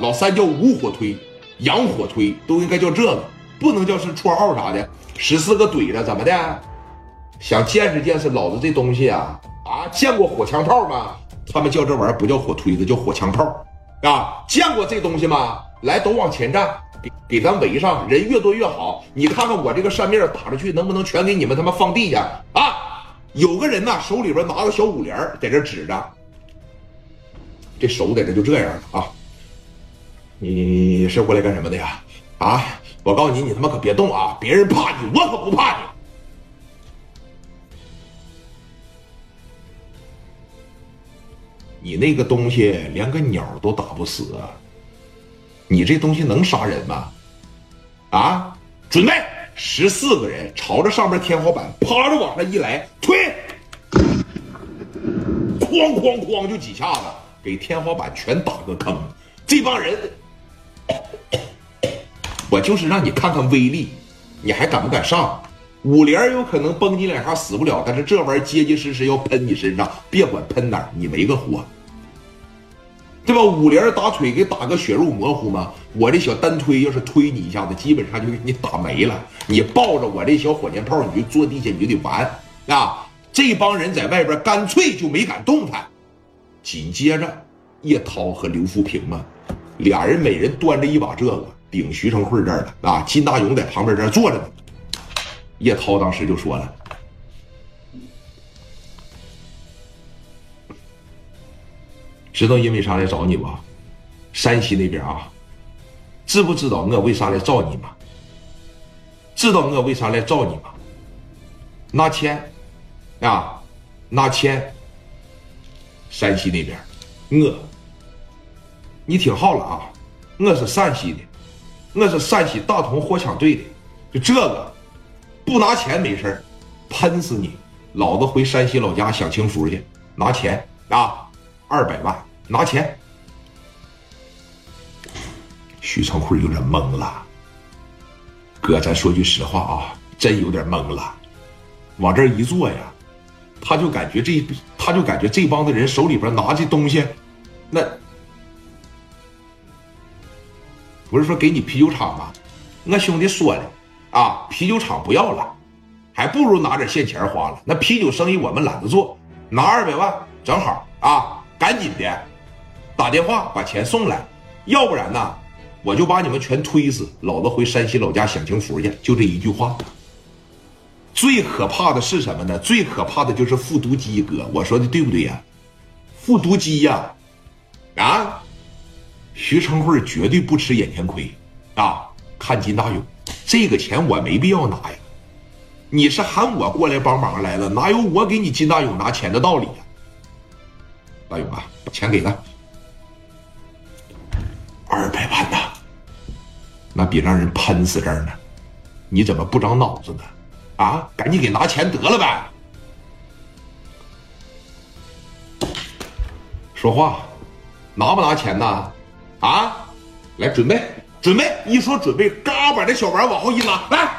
老三叫无火推，阳火推都应该叫这个，不能叫是绰号啥的。十四个怼的怎么的？想见识见识老子这东西啊啊！见过火枪炮吗？他们叫这玩意儿不叫火推子，叫火枪炮啊！见过这东西吗？来，都往前站，给给咱围上，人越多越好。你看看我这个扇面打出去，能不能全给你们他妈放地下啊？有个人呐，手里边拿个小五连在这指着，这手在这就这样啊！你是过来干什么的呀？啊！我告诉你，你他妈可别动啊！别人怕你，我可不怕你。你那个东西连个鸟都打不死，你这东西能杀人吗？啊！准备，十四个人朝着上面天花板趴着往上一来，推，哐哐哐就几下子，给天花板全打个坑。这帮人，我就是让你看看威力，你还敢不敢上？五连有可能崩你两下死不了，但是这玩意儿结结实实要喷你身上，别管喷哪儿，你没个活，对吧？五连打腿给打个血肉模糊吗？我这小单推要是推你一下子，基本上就给你打没了。你抱着我这小火箭炮，你就坐地下你就得完啊！这帮人在外边干脆就没敢动弹。紧接着，叶涛和刘富平嘛，俩人每人端着一把这个顶徐成慧这儿了啊！金大勇在旁边这儿坐着呢。叶涛当时就说了：“知道因为啥来找你不？山西那边啊，知不知道我为啥来找你吗？知道我为啥来找你吗？拿钱啊，拿钱。山西那边，我，你听好了啊，我是陕西的，那是陕西大同货枪队的，就这个。”不拿钱没事喷死你！老子回山西老家享清福去，拿钱啊，二百万，拿钱。徐成辉有点懵了，哥，咱说句实话啊，真有点懵了。往这一坐呀，他就感觉这，他就感觉这帮子人手里边拿这东西，那不是说给你啤酒厂吗？我兄弟说了。啊，啤酒厂不要了，还不如拿点现钱花了。那啤酒生意我们懒得做，拿二百万正好啊！赶紧的，打电话把钱送来，要不然呢，我就把你们全推死。老子回山西老家享清福去，就这一句话。最可怕的是什么呢？最可怕的就是复读机哥，我说的对不对呀？复读机呀，啊，徐成慧绝对不吃眼前亏啊！看金大勇。这个钱我没必要拿呀，你是喊我过来帮忙来了，哪有我给你金大勇拿钱的道理呀？大勇啊，把钱给他，二百万呐，那比让人喷死这儿呢，你怎么不长脑子呢？啊，赶紧给拿钱得了呗！说话，拿不拿钱呢？啊，来准备。准备一说准备，嘎把这小玩意往后一拉，来